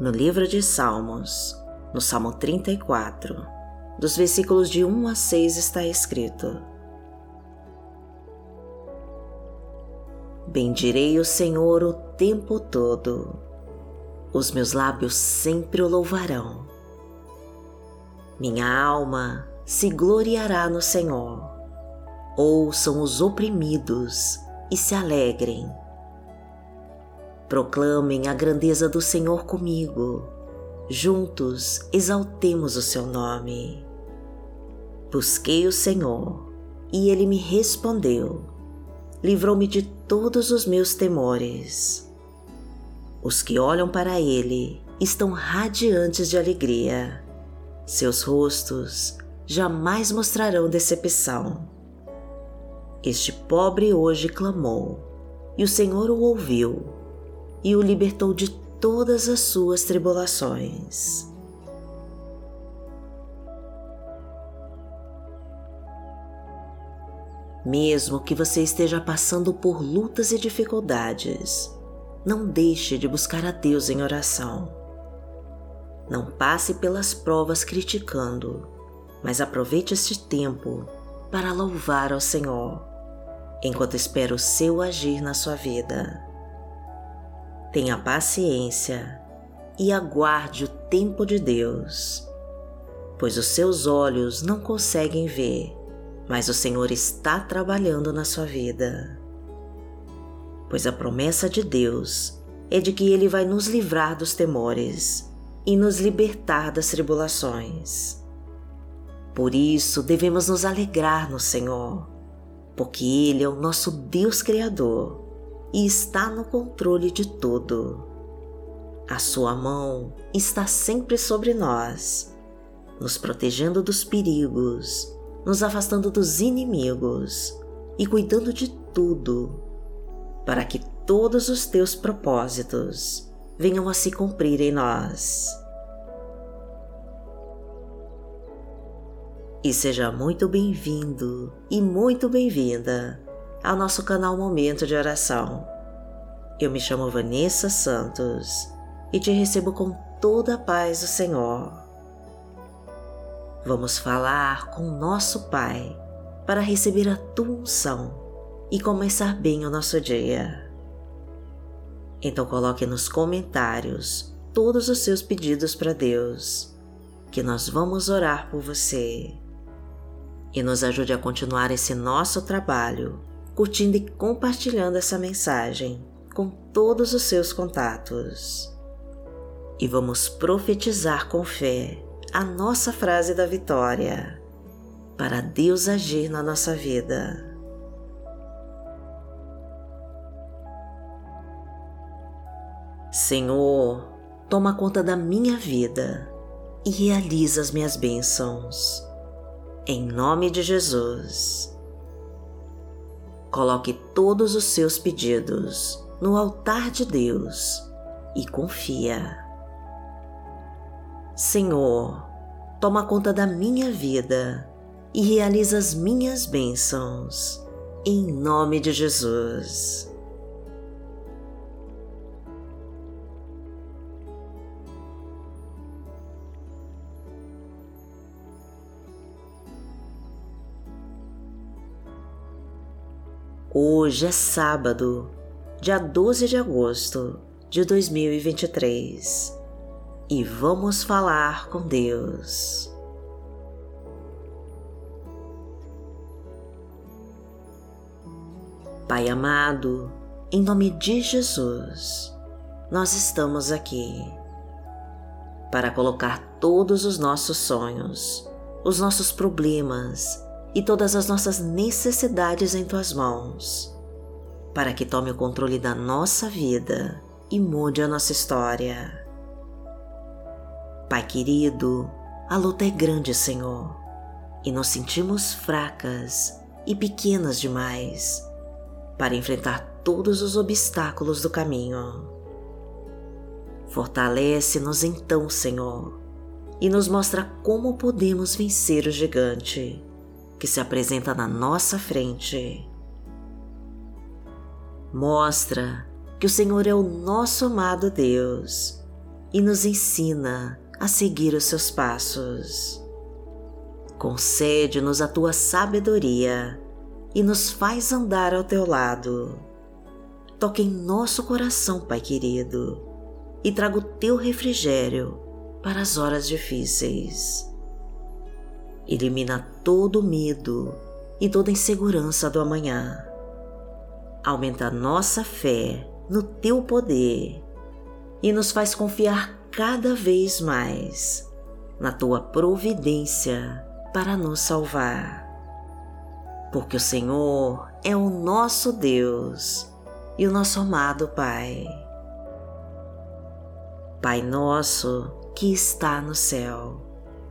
No livro de Salmos, no Salmo 34, dos versículos de 1 a 6 está escrito: Bendirei o Senhor o tempo todo, os meus lábios sempre o louvarão. Minha alma se gloriará no Senhor. Ouçam os oprimidos e se alegrem Proclamem a grandeza do Senhor comigo. Juntos exaltemos o seu nome. Busquei o Senhor e ele me respondeu. Livrou-me de todos os meus temores. Os que olham para ele estão radiantes de alegria. Seus rostos jamais mostrarão decepção. Este pobre hoje clamou, e o Senhor o ouviu e o libertou de todas as suas tribulações. Mesmo que você esteja passando por lutas e dificuldades, não deixe de buscar a Deus em oração. Não passe pelas provas criticando, mas aproveite este tempo para louvar ao Senhor, enquanto espera o seu agir na sua vida. Tenha paciência e aguarde o tempo de Deus, pois os seus olhos não conseguem ver, mas o Senhor está trabalhando na sua vida. Pois a promessa de Deus é de que Ele vai nos livrar dos temores e nos libertar das tribulações. Por isso devemos nos alegrar no Senhor, porque Ele é o nosso Deus Criador e está no controle de tudo. A sua mão está sempre sobre nós, nos protegendo dos perigos, nos afastando dos inimigos e cuidando de tudo, para que todos os teus propósitos venham a se cumprir em nós. E seja muito bem-vindo e muito bem-vinda ao nosso canal Momento de Oração. Eu me chamo Vanessa Santos e te recebo com toda a paz do Senhor. Vamos falar com nosso Pai para receber a tua unção e começar bem o nosso dia. Então coloque nos comentários todos os seus pedidos para Deus, que nós vamos orar por você. E nos ajude a continuar esse nosso trabalho curtindo e compartilhando essa mensagem com todos os seus contatos. E vamos profetizar com fé a nossa frase da vitória para Deus agir na nossa vida. Senhor, toma conta da minha vida e realiza as minhas bênçãos. Em nome de Jesus. Coloque todos os seus pedidos no altar de Deus e confia. Senhor, toma conta da minha vida e realiza as minhas bênçãos, em nome de Jesus. Hoje é sábado, dia 12 de agosto de 2023 e vamos falar com Deus. Pai amado, em nome de Jesus, nós estamos aqui para colocar todos os nossos sonhos, os nossos problemas e todas as nossas necessidades em tuas mãos, para que tome o controle da nossa vida e mude a nossa história. Pai querido, a luta é grande, Senhor, e nos sentimos fracas e pequenas demais para enfrentar todos os obstáculos do caminho. Fortalece-nos então, Senhor, e nos mostra como podemos vencer o gigante que se apresenta na nossa frente. Mostra que o Senhor é o nosso amado Deus e nos ensina a seguir os seus passos. Concede-nos a tua sabedoria e nos faz andar ao teu lado. Toque em nosso coração, Pai querido, e traga o teu refrigério para as horas difíceis. Elimina todo medo e toda insegurança do amanhã. Aumenta nossa fé no teu poder e nos faz confiar cada vez mais na tua providência para nos salvar. Porque o Senhor é o nosso Deus e o nosso amado Pai. Pai nosso que está no céu,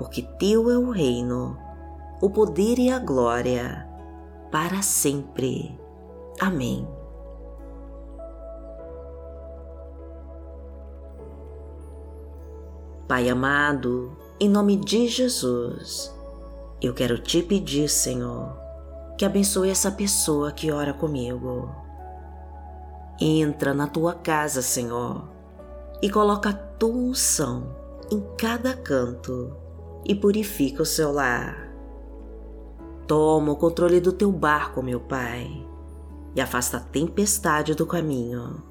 porque Teu é o reino, o poder e a glória, para sempre. Amém. Pai amado, em nome de Jesus, eu quero te pedir, Senhor, que abençoe essa pessoa que ora comigo. Entra na tua casa, Senhor e coloca a tua unção em cada canto e purifica o seu lar. Toma o controle do teu barco, meu Pai, e afasta a tempestade do caminho.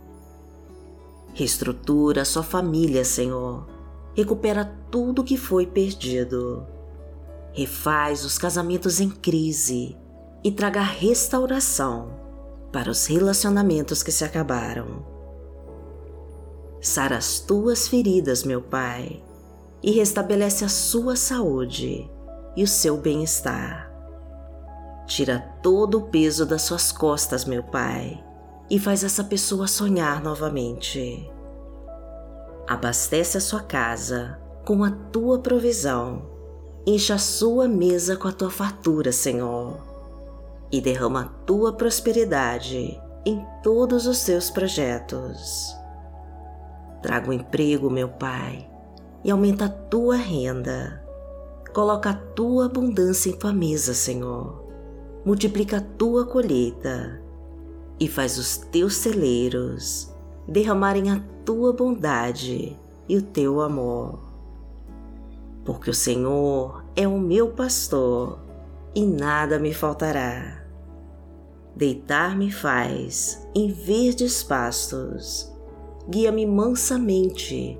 Reestrutura sua família, Senhor. Recupera tudo que foi perdido. Refaz os casamentos em crise e traga restauração para os relacionamentos que se acabaram Sara as tuas feridas, meu Pai, e restabelece a sua saúde e o seu bem-estar. Tira todo o peso das suas costas, meu Pai, e faz essa pessoa sonhar novamente. Abastece a sua casa com a tua provisão, encha a sua mesa com a tua fartura, Senhor, e derrama a tua prosperidade em todos os seus projetos. Traga o um emprego, meu Pai, e aumenta a tua renda. Coloca a tua abundância em tua mesa, Senhor. Multiplica a tua colheita e faz os teus celeiros derramarem a tua bondade e o teu amor. Porque o Senhor é o meu pastor e nada me faltará. Deitar-me faz em verdes pastos guia-me mansamente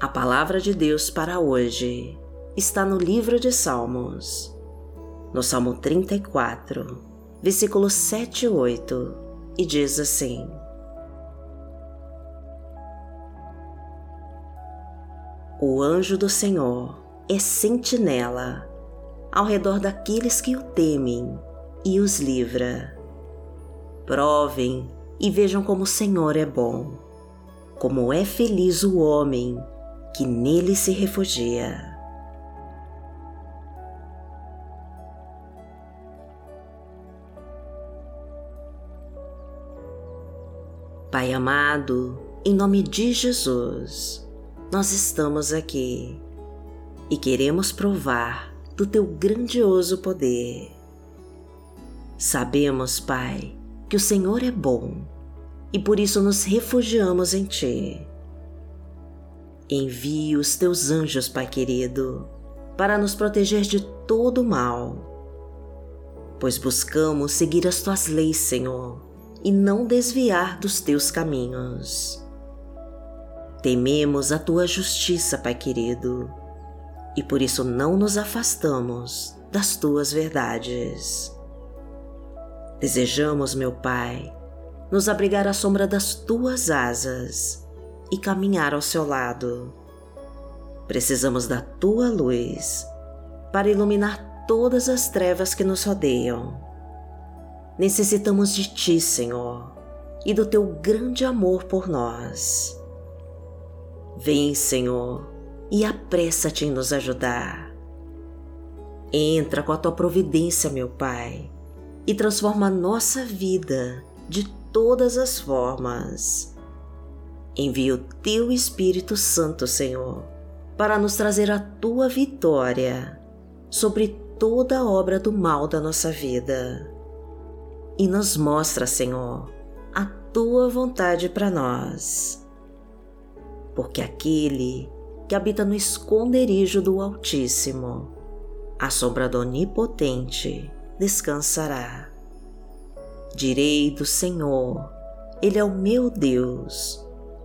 A palavra de Deus para hoje está no livro de Salmos, no Salmo 34, versículos 7 e 8, e diz assim: O anjo do Senhor é sentinela ao redor daqueles que o temem e os livra. Provem e vejam como o Senhor é bom, como é feliz o homem que nele se refugia. Pai amado, em nome de Jesus, nós estamos aqui e queremos provar do teu grandioso poder. Sabemos, Pai, que o Senhor é bom e por isso nos refugiamos em Ti. Envie os teus anjos, Pai querido, para nos proteger de todo mal, pois buscamos seguir as tuas leis, Senhor, e não desviar dos teus caminhos. Tememos a tua justiça, Pai querido, e por isso não nos afastamos das tuas verdades. Desejamos, meu Pai, nos abrigar à sombra das tuas asas e caminhar ao seu lado. Precisamos da tua luz para iluminar todas as trevas que nos rodeiam. Necessitamos de ti, Senhor, e do teu grande amor por nós. Vem, Senhor, e apressa-te em nos ajudar. Entra com a tua providência, meu Pai, e transforma a nossa vida de todas as formas. Envia o teu Espírito Santo, Senhor, para nos trazer a tua vitória sobre toda obra do mal da nossa vida. E nos mostra, Senhor, a tua vontade para nós porque aquele que habita no esconderijo do Altíssimo, a sombra do Onipotente descansará. Direi do Senhor, Ele é o meu Deus,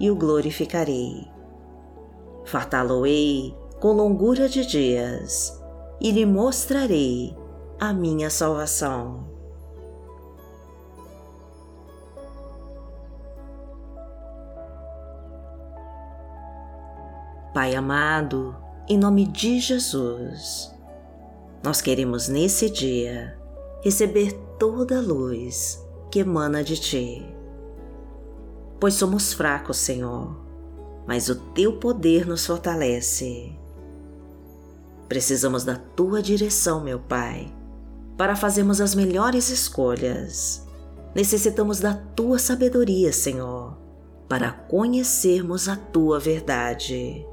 e o glorificarei. Fartá-lo-ei com longura de dias e lhe mostrarei a minha salvação. Pai amado, em nome de Jesus, nós queremos nesse dia receber toda a luz que emana de Ti. Pois somos fracos, Senhor, mas o Teu poder nos fortalece. Precisamos da Tua direção, meu Pai, para fazermos as melhores escolhas. Necessitamos da Tua sabedoria, Senhor, para conhecermos a Tua verdade.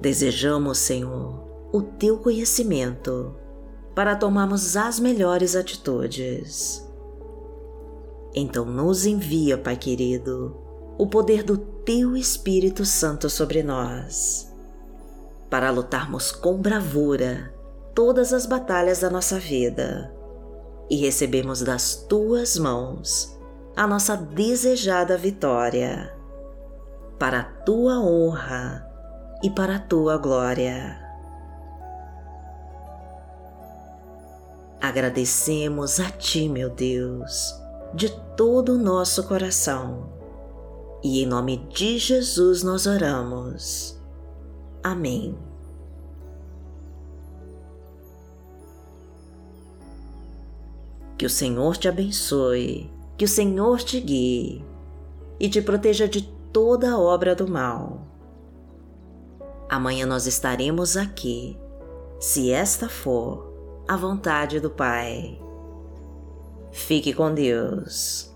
Desejamos, Senhor, o teu conhecimento para tomarmos as melhores atitudes. Então nos envia, Pai querido, o poder do teu Espírito Santo sobre nós, para lutarmos com bravura todas as batalhas da nossa vida e recebemos das tuas mãos a nossa desejada vitória. Para a tua honra e para a tua glória. Agradecemos a Ti, meu Deus, de todo o nosso coração. E em nome de Jesus nós oramos. Amém. Que o Senhor te abençoe, que o Senhor te guie e te proteja de toda obra do mal. Amanhã nós estaremos aqui, se esta for a vontade do Pai. Fique com Deus.